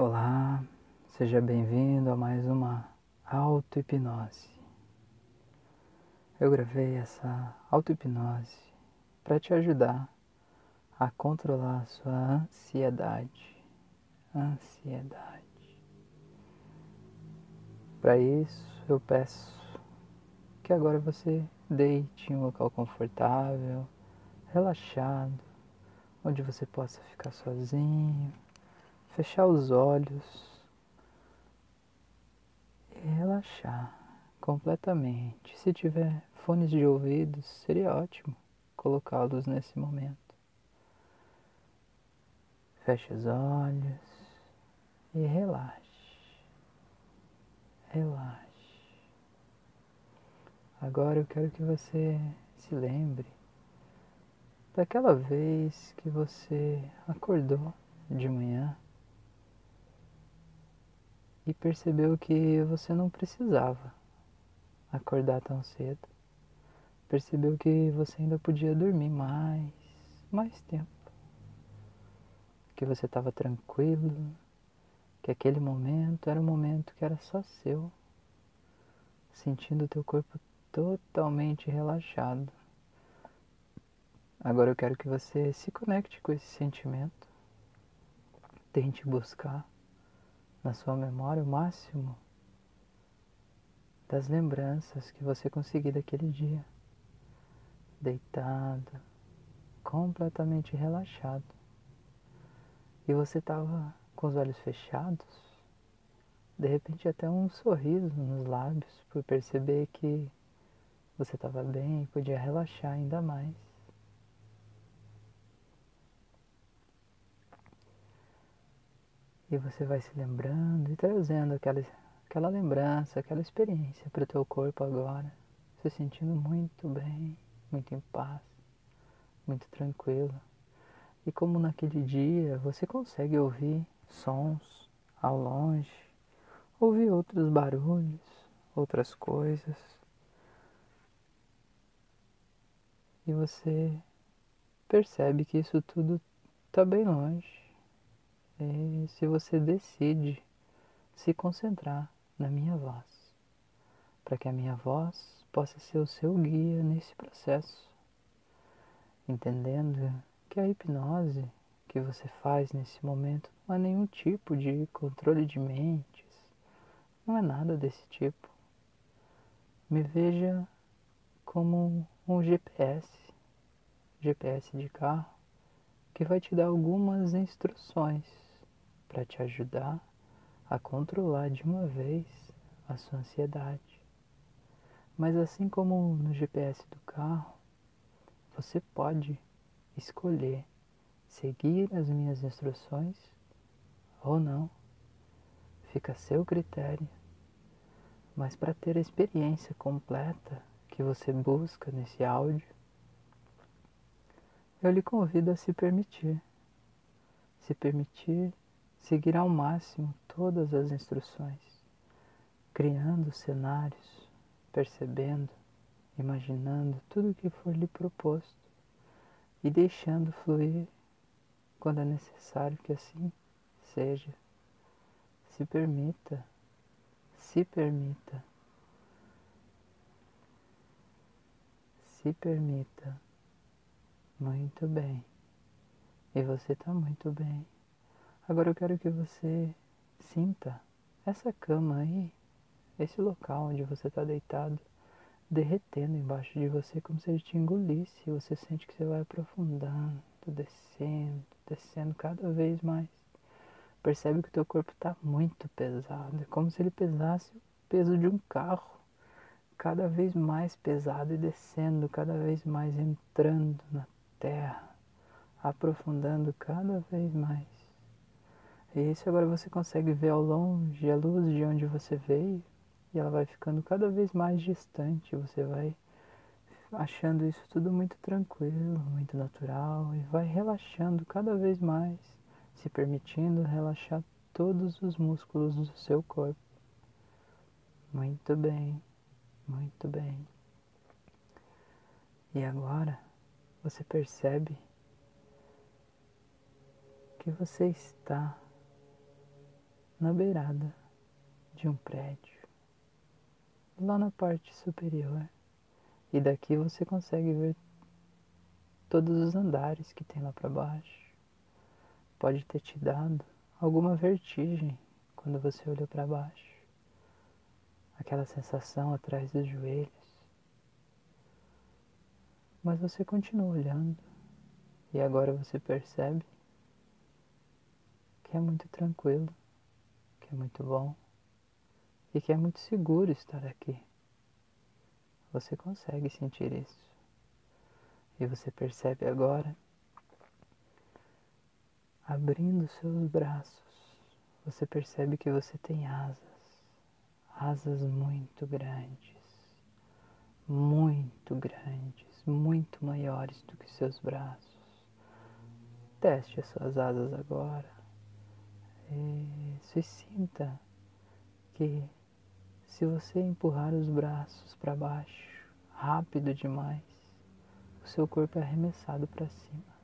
Olá, seja bem-vindo a mais uma auto-hipnose. Eu gravei essa auto-hipnose para te ajudar a controlar a sua ansiedade. Ansiedade. Para isso, eu peço que agora você deite em um local confortável, relaxado, onde você possa ficar sozinho fechar os olhos e relaxar completamente. Se tiver fones de ouvidos, seria ótimo colocá-los nesse momento. Feche os olhos e relaxe. Relaxe. Agora eu quero que você se lembre daquela vez que você acordou de manhã e percebeu que você não precisava acordar tão cedo. Percebeu que você ainda podia dormir mais, mais tempo. Que você estava tranquilo, que aquele momento era um momento que era só seu, sentindo o teu corpo totalmente relaxado. Agora eu quero que você se conecte com esse sentimento. Tente buscar na sua memória o máximo das lembranças que você conseguir daquele dia. Deitado, completamente relaxado. E você estava com os olhos fechados, de repente até um sorriso nos lábios por perceber que você estava bem e podia relaxar ainda mais. E você vai se lembrando e trazendo aquela, aquela lembrança, aquela experiência para o teu corpo agora, se sentindo muito bem, muito em paz, muito tranquilo. E como naquele dia você consegue ouvir sons ao longe, ouvir outros barulhos, outras coisas. E você percebe que isso tudo está bem longe é se você decide se concentrar na minha voz, para que a minha voz possa ser o seu guia nesse processo, entendendo que a hipnose que você faz nesse momento não é nenhum tipo de controle de mentes, não é nada desse tipo. Me veja como um GPS, GPS de carro, que vai te dar algumas instruções para te ajudar a controlar de uma vez a sua ansiedade. Mas assim como no GPS do carro, você pode escolher seguir as minhas instruções ou não. Fica a seu critério. Mas para ter a experiência completa que você busca nesse áudio, eu lhe convido a se permitir. Se permitir seguir ao máximo todas as instruções, criando cenários, percebendo, imaginando tudo o que for lhe proposto e deixando fluir quando é necessário que assim seja. Se permita, se permita, se permita. Muito bem. E você está muito bem. Agora eu quero que você sinta essa cama aí, esse local onde você está deitado, derretendo embaixo de você como se ele te engolisse. Você sente que você vai aprofundando, descendo, descendo cada vez mais. Percebe que o teu corpo está muito pesado, é como se ele pesasse o peso de um carro, cada vez mais pesado e descendo, cada vez mais entrando na terra, aprofundando cada vez mais. E isso agora você consegue ver ao longe a luz de onde você veio e ela vai ficando cada vez mais distante. Você vai achando isso tudo muito tranquilo, muito natural e vai relaxando cada vez mais, se permitindo relaxar todos os músculos do seu corpo. Muito bem, muito bem. E agora você percebe que você está na beirada de um prédio, lá na parte superior. E daqui você consegue ver todos os andares que tem lá para baixo. Pode ter te dado alguma vertigem quando você olhou para baixo. Aquela sensação atrás dos joelhos. Mas você continua olhando e agora você percebe que é muito tranquilo, que é muito bom e que é muito seguro estar aqui. Você consegue sentir isso. E você percebe agora, abrindo seus braços, você percebe que você tem asas, asas muito grandes, muito grandes, muito maiores do que seus braços. Teste as suas asas agora. Isso, e sinta que se você empurrar os braços para baixo rápido demais, o seu corpo é arremessado para cima.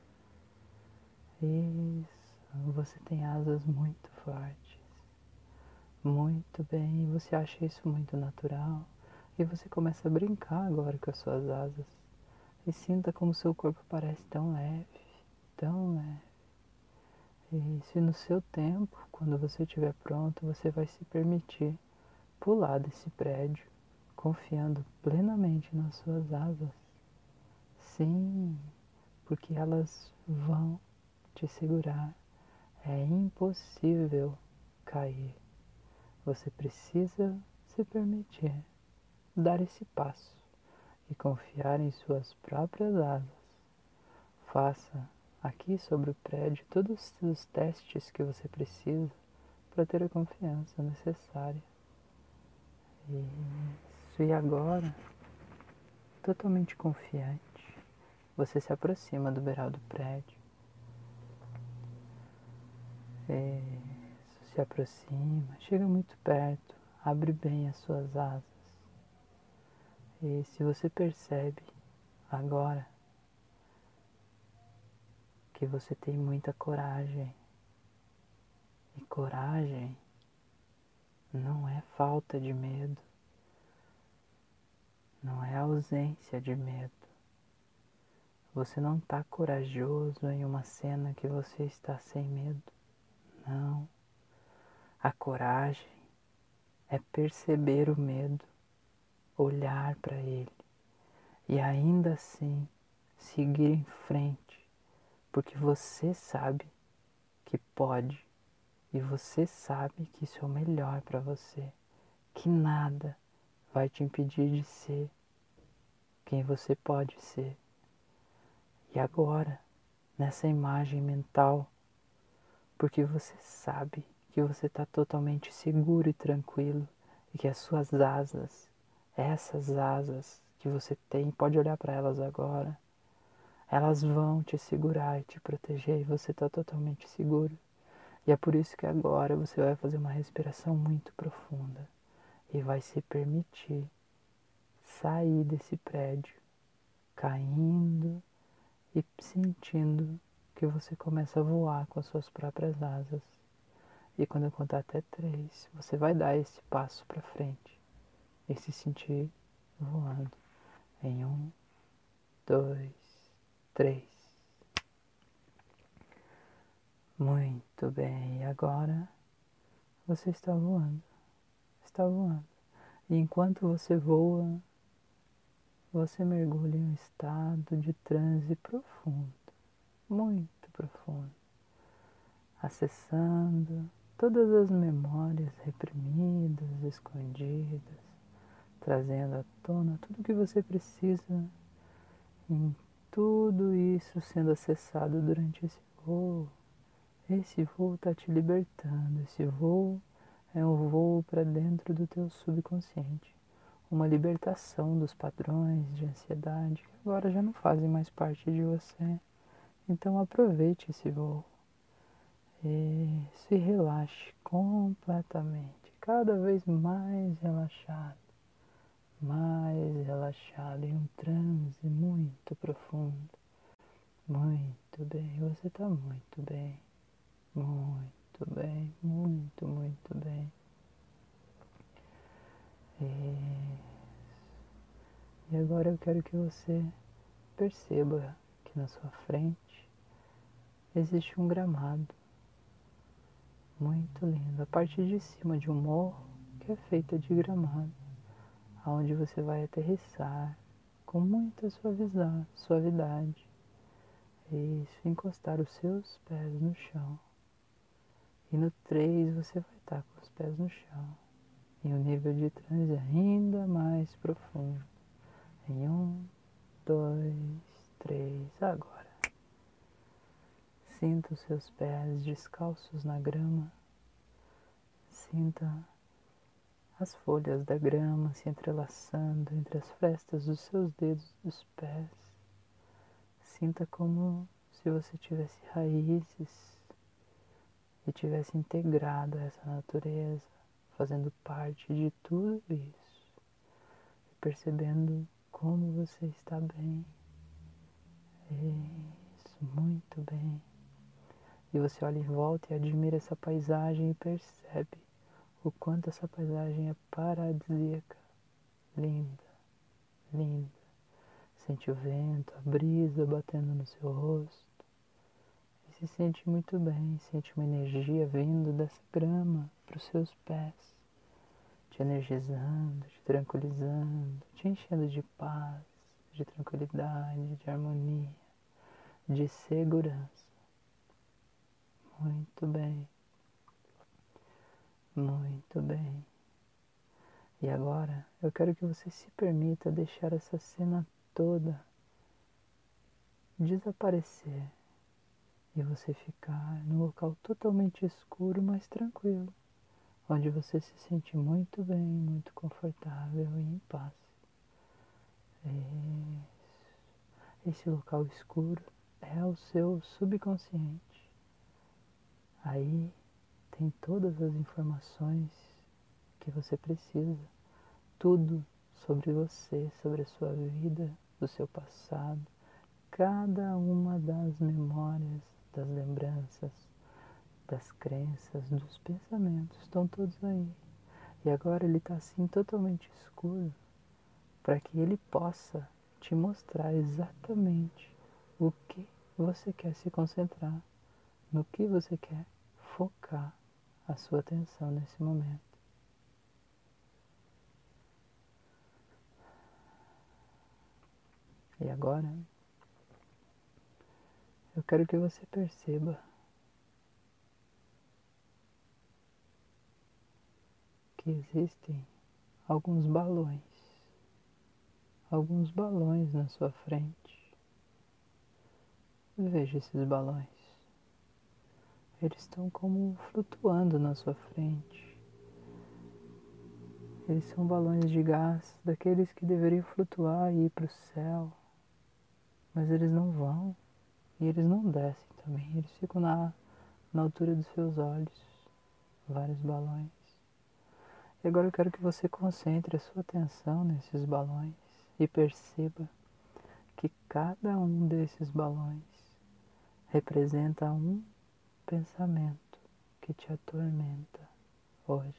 Isso, você tem asas muito fortes. Muito bem, você acha isso muito natural e você começa a brincar agora com as suas asas. E sinta como seu corpo parece tão leve, tão leve. E se no seu tempo, quando você estiver pronto, você vai se permitir pular desse prédio, confiando plenamente nas suas asas. Sim, porque elas vão te segurar. É impossível cair. Você precisa se permitir dar esse passo e confiar em suas próprias asas. Faça aqui sobre o prédio todos os testes que você precisa para ter a confiança necessária. Isso, e agora, totalmente confiante, você se aproxima do beiral do prédio. Isso, se aproxima, chega muito perto, abre bem as suas asas. E se você percebe agora que você tem muita coragem. E coragem não é falta de medo, não é ausência de medo. Você não está corajoso em uma cena que você está sem medo. Não. A coragem é perceber o medo, olhar para ele e ainda assim seguir em frente porque você sabe que pode e você sabe que isso é o melhor para você, que nada vai te impedir de ser quem você pode ser. E agora, nessa imagem mental, porque você sabe que você está totalmente seguro e tranquilo e que as suas asas, essas asas que você tem, pode olhar para elas agora, elas vão te segurar e te proteger e você está totalmente seguro. E é por isso que agora você vai fazer uma respiração muito profunda e vai se permitir sair desse prédio, caindo e sentindo que você começa a voar com as suas próprias asas. E quando eu contar até três, você vai dar esse passo para frente e se sentir voando. Em um, dois, três. Muito bem, e agora você está voando, está voando. E enquanto você voa, você mergulha em um estado de transe profundo, muito profundo, acessando todas as memórias reprimidas, escondidas, trazendo à tona tudo o que você precisa em tudo isso sendo acessado durante esse voo. Esse voo está te libertando. Esse voo é um voo para dentro do teu subconsciente. Uma libertação dos padrões de ansiedade que agora já não fazem mais parte de você. Então aproveite esse voo. E se relaxe completamente, cada vez mais relaxado mais relaxado em um transe muito profundo. Muito bem, você está muito bem, muito bem, muito, muito bem. Isso. E agora eu quero que você perceba que na sua frente existe um gramado muito lindo. A parte de cima de um morro que é feita de gramado, aonde você vai aterrissar com muita suavidade. Isso, encostar os seus pés no chão. E no 3 você vai estar com os pés no chão. E o nível de transe ainda mais profundo. Em um, dois, três, agora. Sinta os seus pés descalços na grama. Sinta as folhas da grama se entrelaçando entre as frestas dos seus dedos dos pés. Sinta como se você tivesse raízes e tivesse integrado essa natureza, fazendo parte de tudo isso, e percebendo como você está bem. Isso, muito bem. E você olha em volta e admira essa paisagem e percebe o quanto essa paisagem é paradisíaca, linda, linda. Sente o vento, a brisa batendo no seu rosto. E se sente muito bem, sente uma energia vindo dessa grama para os seus pés te energizando, te tranquilizando, te enchendo de paz, de tranquilidade, de harmonia, de segurança. Muito bem, muito bem. E agora eu quero que você se permita deixar essa cena toda desaparecer e você ficar num local totalmente escuro, mas tranquilo onde você se sente muito bem, muito confortável e em paz. Esse local escuro é o seu subconsciente. Aí tem todas as informações que você precisa, tudo sobre você, sobre a sua vida, do seu passado, cada uma das memórias, das lembranças, das crenças, dos pensamentos, estão todos aí. E agora ele está assim totalmente escuro para que ele possa te mostrar exatamente o que você quer se concentrar, no que você quer focar a sua atenção nesse momento. E agora, eu quero que você perceba que existem alguns balões, alguns balões na sua frente. Veja esses balões. Eles estão como flutuando na sua frente. Eles são balões de gás, daqueles que deveriam flutuar e ir para o céu, mas eles não vão e eles não descem também. Eles ficam na, na altura dos seus olhos, vários balões. E agora eu quero que você concentre a sua atenção nesses balões e perceba que cada um desses balões representa um pensamento que te atormenta hoje.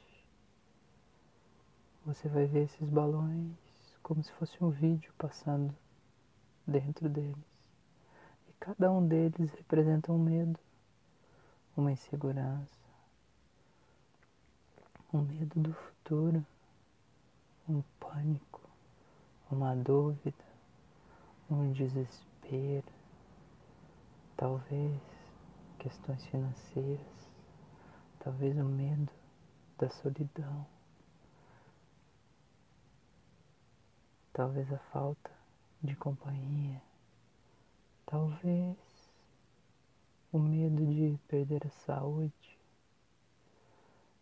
Você vai ver esses balões como se fosse um vídeo passando dentro deles. E cada um deles representa um medo, uma insegurança, um medo do futuro, um pânico, uma dúvida, um desespero, talvez questões financeiras, talvez o medo da solidão, talvez a falta de companhia, talvez o medo de perder a saúde,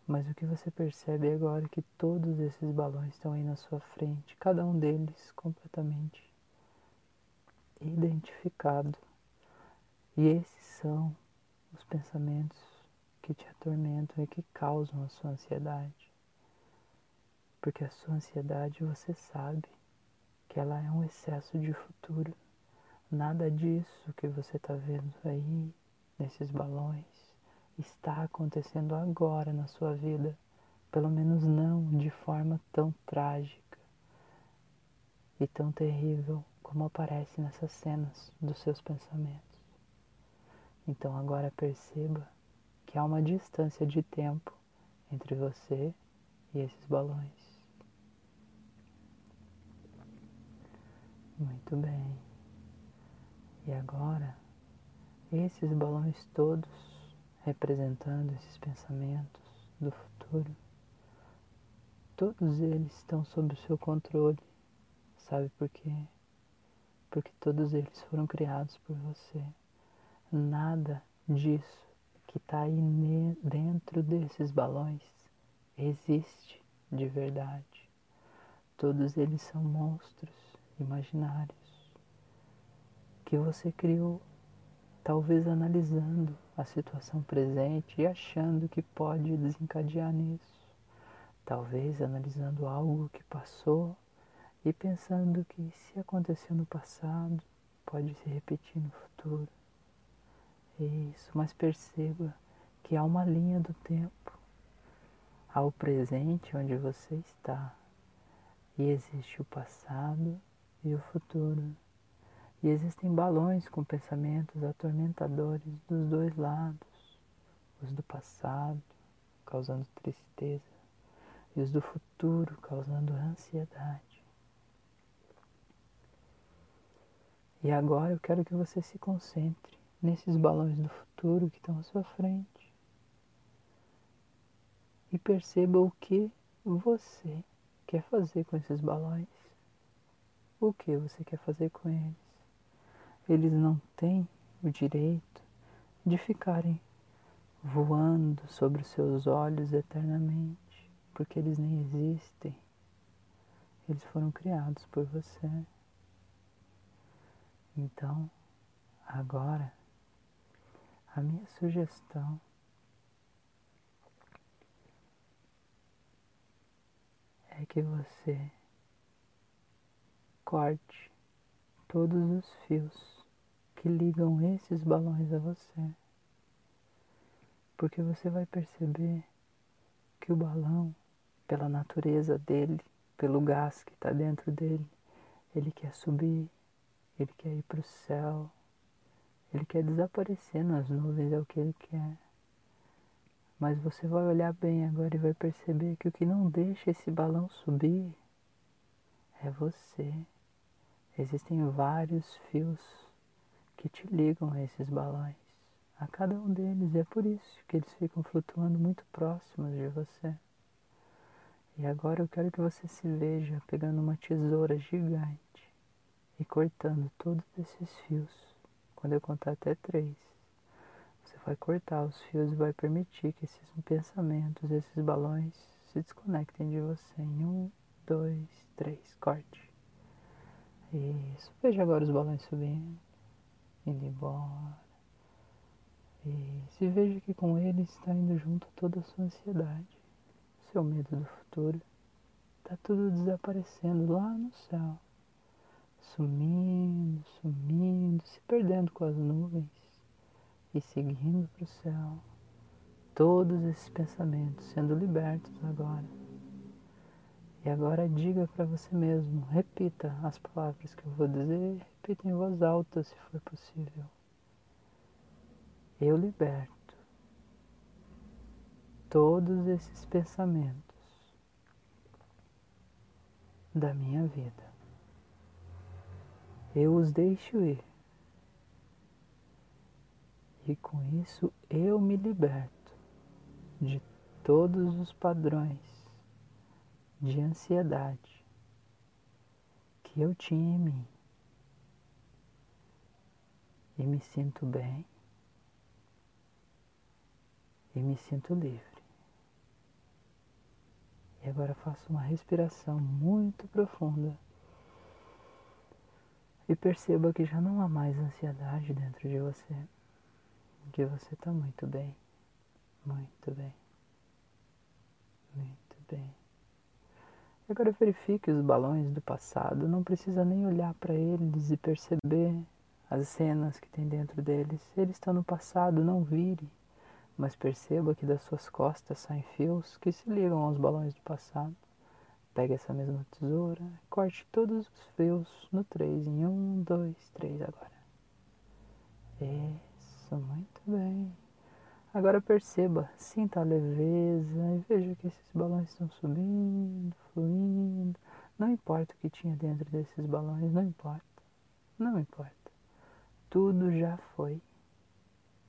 mas o que você percebe agora é que todos esses balões estão aí na sua frente, cada um deles completamente identificado. E esses são os pensamentos que te atormentam e que causam a sua ansiedade. Porque a sua ansiedade você sabe que ela é um excesso de futuro. Nada disso que você está vendo aí, nesses balões, está acontecendo agora na sua vida, pelo menos não de forma tão trágica e tão terrível como aparece nessas cenas dos seus pensamentos. Então agora perceba que há uma distância de tempo entre você e esses balões. Muito bem. E agora, esses balões todos representando esses pensamentos do futuro, todos eles estão sob o seu controle. Sabe por quê? Porque todos eles foram criados por você. Nada disso que está aí dentro desses balões existe de verdade. Todos eles são monstros imaginários que você criou, talvez analisando a situação presente e achando que pode desencadear nisso, talvez analisando algo que passou e pensando que se aconteceu no passado, pode se repetir no futuro. Isso, mas perceba que há uma linha do tempo. Há o presente onde você está e existe o passado e o futuro. E existem balões com pensamentos atormentadores dos dois lados, os do passado, causando tristeza, e os do futuro, causando ansiedade. E agora eu quero que você se concentre nesses balões do futuro que estão à sua frente. E perceba o que você quer fazer com esses balões. O que você quer fazer com eles? Eles não têm o direito de ficarem voando sobre os seus olhos eternamente, porque eles nem existem. Eles foram criados por você. Então, agora, a minha sugestão é que você corte todos os fios que ligam esses balões a você. Porque você vai perceber que o balão, pela natureza dele, pelo gás que está dentro dele, ele quer subir, ele quer ir para o céu, ele quer desaparecer nas nuvens, é o que ele quer. Mas você vai olhar bem agora e vai perceber que o que não deixa esse balão subir é você. Existem vários fios que te ligam a esses balões, a cada um deles, e é por isso que eles ficam flutuando muito próximos de você. E agora eu quero que você se veja pegando uma tesoura gigante e cortando todos esses fios. Quando eu contar até três, você vai cortar os fios e vai permitir que esses pensamentos, esses balões se desconectem de você. Em um, dois, três, corte. Isso. Veja agora os balões subindo, indo embora. Isso. E veja que com eles está indo junto toda a sua ansiedade, seu medo do futuro. Está tudo desaparecendo lá no céu. Sumindo, perdendo com as nuvens e seguindo para o céu. Todos esses pensamentos sendo libertos agora. E agora diga para você mesmo, repita as palavras que eu vou dizer, repita em voz alta se for possível. Eu liberto todos esses pensamentos da minha vida. Eu os deixo ir. E com isso eu me liberto de todos os padrões de ansiedade que eu tinha em mim. E me sinto bem e me sinto livre. E agora faço uma respiração muito profunda e perceba que já não há mais ansiedade dentro de você, que você está muito bem, muito bem, muito bem. Agora verifique os balões do passado, não precisa nem olhar para eles e perceber as cenas que tem dentro deles. Eles estão no passado, não vire. Mas perceba que das suas costas saem fios que se ligam aos balões do passado. Pegue essa mesma tesoura, corte todos os fios no 3 em 1, 2, 3 agora. Isso, muito bem. Agora perceba, sinta a leveza e veja que esses balões estão subindo, fluindo. Não importa o que tinha dentro desses balões, não importa. Não importa. Tudo já foi.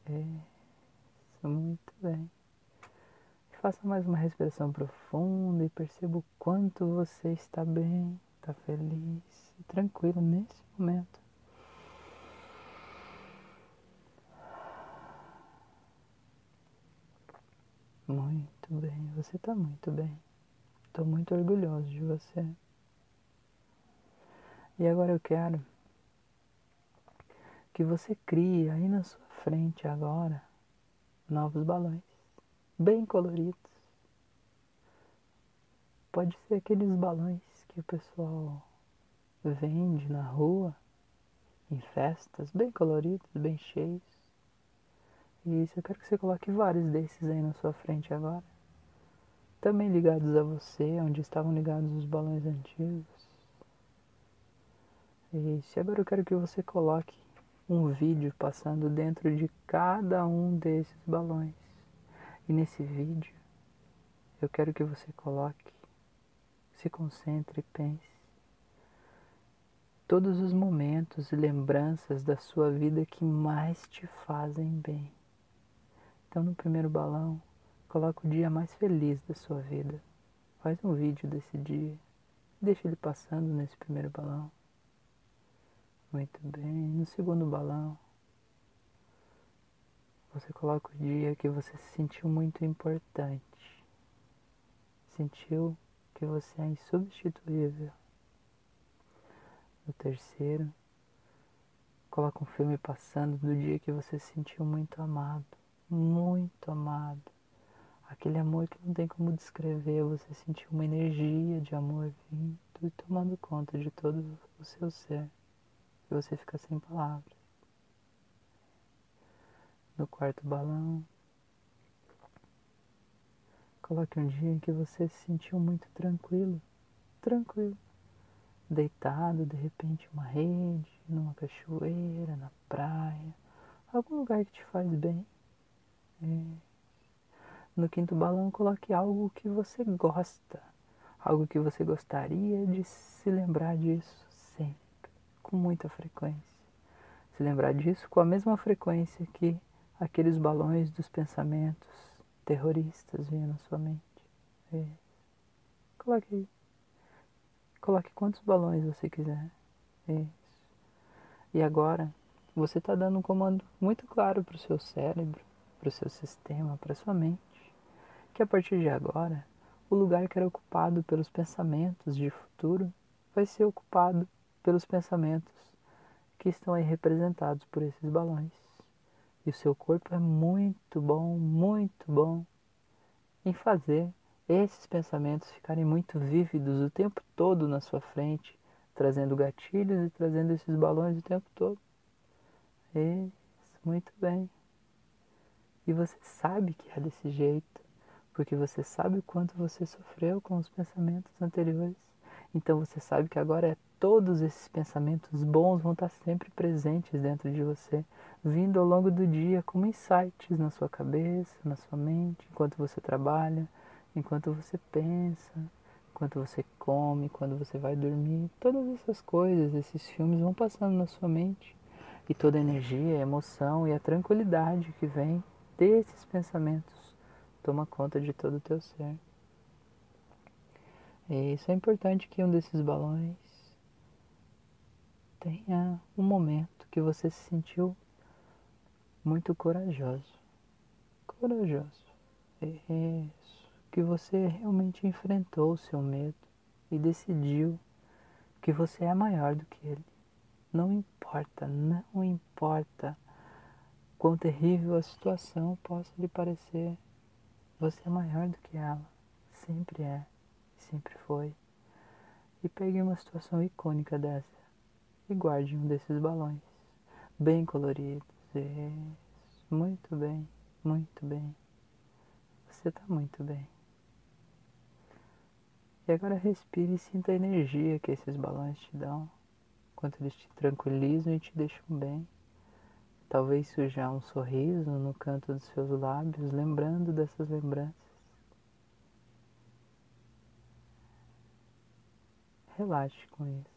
Isso, muito bem. Faça mais uma respiração profunda e perceba o quanto você está bem, está feliz e tranquilo nesse momento. Muito bem, você está muito bem. Estou muito orgulhoso de você. E agora eu quero que você crie aí na sua frente agora novos balões, bem coloridos. Pode ser aqueles balões que o pessoal vende na rua, em festas, bem coloridos, bem cheios. Isso, eu quero que você coloque vários desses aí na sua frente agora. Também ligados a você, onde estavam ligados os balões antigos. Isso, agora eu quero que você coloque um vídeo passando dentro de cada um desses balões. E nesse vídeo, eu quero que você coloque, se concentre e pense todos os momentos e lembranças da sua vida que mais te fazem bem. Então, no primeiro balão, coloca o dia mais feliz da sua vida. Faz um vídeo desse dia. Deixa ele passando nesse primeiro balão. Muito bem. No segundo balão, você coloca o dia que você se sentiu muito importante. Sentiu que você é insubstituível. No terceiro, coloca um filme passando do dia que você se sentiu muito amado muito amado. Aquele amor que não tem como descrever, você sentiu uma energia de amor vindo e tomando conta de todo o seu ser. E você fica sem palavras. No quarto balão, coloque um dia em que você se sentiu muito tranquilo, tranquilo, deitado, de repente, uma rede, numa cachoeira, na praia, algum lugar que te faz bem. No quinto balão, coloque algo que você gosta, algo que você gostaria de se lembrar disso sempre, com muita frequência. Se lembrar disso com a mesma frequência que aqueles balões dos pensamentos terroristas vinham na sua mente. É. Coloque aí. Coloque quantos balões você quiser. Isso. E agora, você está dando um comando muito claro para o seu cérebro para o seu sistema, para sua mente, que a partir de agora, o lugar que era ocupado pelos pensamentos de futuro vai ser ocupado pelos pensamentos que estão aí representados por esses balões. E o seu corpo é muito bom, muito bom em fazer esses pensamentos ficarem muito vívidos o tempo todo na sua frente, trazendo gatilhos e trazendo esses balões o tempo todo. Isso, muito bem. E você sabe que é desse jeito, porque você sabe o quanto você sofreu com os pensamentos anteriores. Então você sabe que agora é todos esses pensamentos bons vão estar sempre presentes dentro de você, vindo ao longo do dia como insights na sua cabeça, na sua mente, enquanto você trabalha, enquanto você pensa, enquanto você come, quando você vai dormir. Todas essas coisas, esses filmes vão passando na sua mente. E toda a energia, a emoção e a tranquilidade que vem desses pensamentos toma conta de todo o teu ser. E isso é importante que um desses balões tenha um momento que você se sentiu muito corajoso. Corajoso. Isso. Que você realmente enfrentou o seu medo e decidiu que você é maior do que ele. Não importa, não importa quão terrível a situação possa lhe parecer, você é maior do que ela. Sempre é, sempre foi. E pegue uma situação icônica dessa e guarde um desses balões, bem coloridos. Isso, muito bem, muito bem. Você está muito bem. E agora respire e sinta a energia que esses balões te dão, quanto eles te tranquilizam e te deixam bem. Talvez surja um sorriso no canto dos seus lábios, lembrando dessas lembranças. Relaxe com isso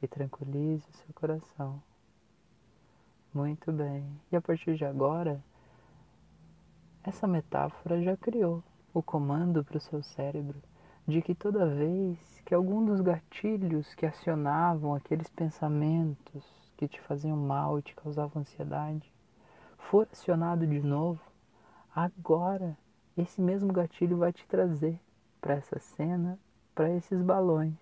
e tranquilize o seu coração. Muito bem. E a partir de agora, essa metáfora já criou o comando para o seu cérebro de que toda vez que algum dos gatilhos que acionavam aqueles pensamentos que te faziam mal e te causavam ansiedade. For acionado de novo, agora esse mesmo gatilho vai te trazer para essa cena, para esses balões,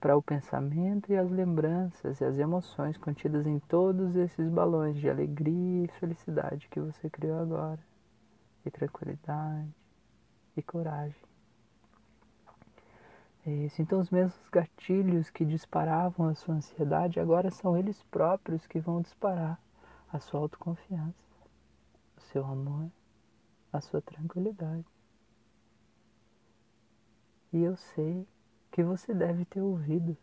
para o pensamento e as lembranças e as emoções contidas em todos esses balões de alegria e felicidade que você criou agora, e tranquilidade e coragem. É isso. Então, os mesmos gatilhos que disparavam a sua ansiedade, agora são eles próprios que vão disparar a sua autoconfiança, o seu amor, a sua tranquilidade. E eu sei que você deve ter ouvido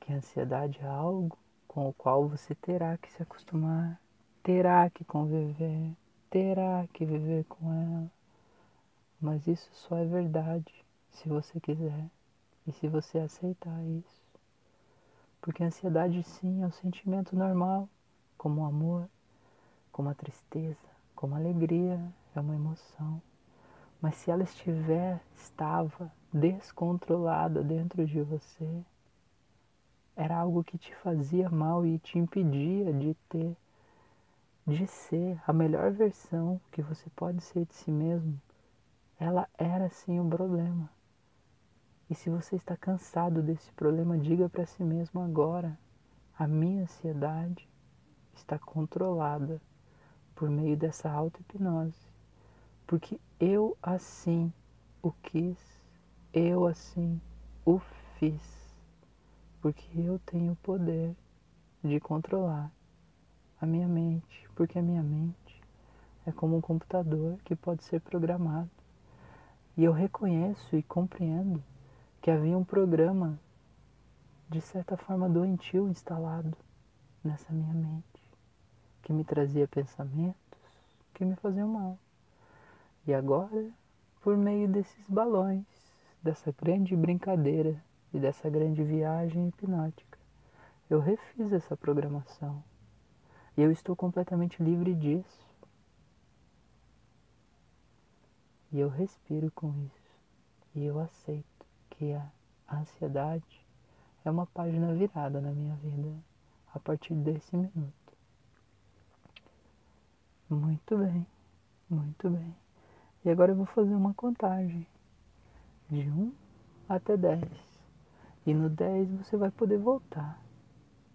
que a ansiedade é algo com o qual você terá que se acostumar, terá que conviver, terá que viver com ela. Mas isso só é verdade se você quiser. E se você aceitar isso, porque a ansiedade sim é um sentimento normal, como o amor, como a tristeza, como a alegria, é uma emoção. Mas se ela estiver, estava descontrolada dentro de você, era algo que te fazia mal e te impedia de ter, de ser a melhor versão que você pode ser de si mesmo, ela era sim um problema. E se você está cansado desse problema, diga para si mesmo agora: a minha ansiedade está controlada por meio dessa auto-hipnose. Porque eu assim o quis, eu assim o fiz. Porque eu tenho o poder de controlar a minha mente. Porque a minha mente é como um computador que pode ser programado. E eu reconheço e compreendo que havia um programa, de certa forma doentio, instalado nessa minha mente, que me trazia pensamentos que me faziam mal. E agora, por meio desses balões, dessa grande brincadeira e dessa grande viagem hipnótica, eu refiz essa programação. E eu estou completamente livre disso. E eu respiro com isso. E eu aceito que a ansiedade é uma página virada na minha vida a partir desse minuto. Muito bem, muito bem. E agora eu vou fazer uma contagem de 1 até 10. E no 10 você vai poder voltar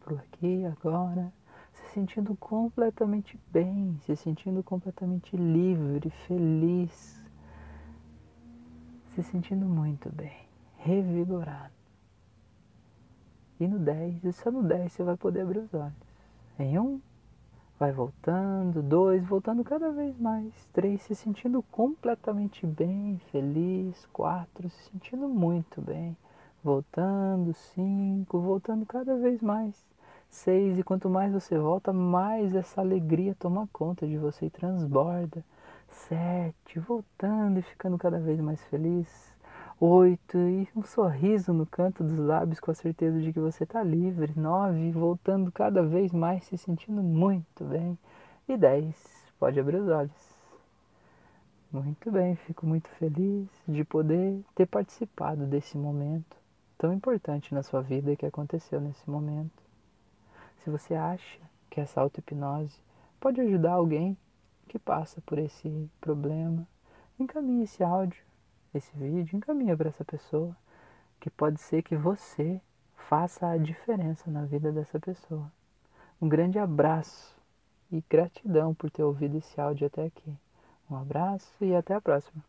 pro aqui, agora, se sentindo completamente bem, se sentindo completamente livre, feliz, se sentindo muito bem revigorado. E no 10, e só no 10 você vai poder abrir os olhos. Em um, vai voltando, dois, voltando cada vez mais, três, se sentindo completamente bem, feliz, quatro, se sentindo muito bem, voltando, cinco, voltando cada vez mais, seis, e quanto mais você volta, mais essa alegria toma conta de você e transborda, sete, voltando e ficando cada vez mais feliz, oito e um sorriso no canto dos lábios com a certeza de que você está livre, nove, voltando cada vez mais, se sentindo muito bem, e dez, pode abrir os olhos. Muito bem, fico muito feliz de poder ter participado desse momento tão importante na sua vida que aconteceu nesse momento. Se você acha que essa auto-hipnose pode ajudar alguém que passa por esse problema, encaminhe esse áudio esse vídeo, encaminha para essa pessoa, que pode ser que você faça a diferença na vida dessa pessoa. Um grande abraço e gratidão por ter ouvido esse áudio até aqui. Um abraço e até a próxima.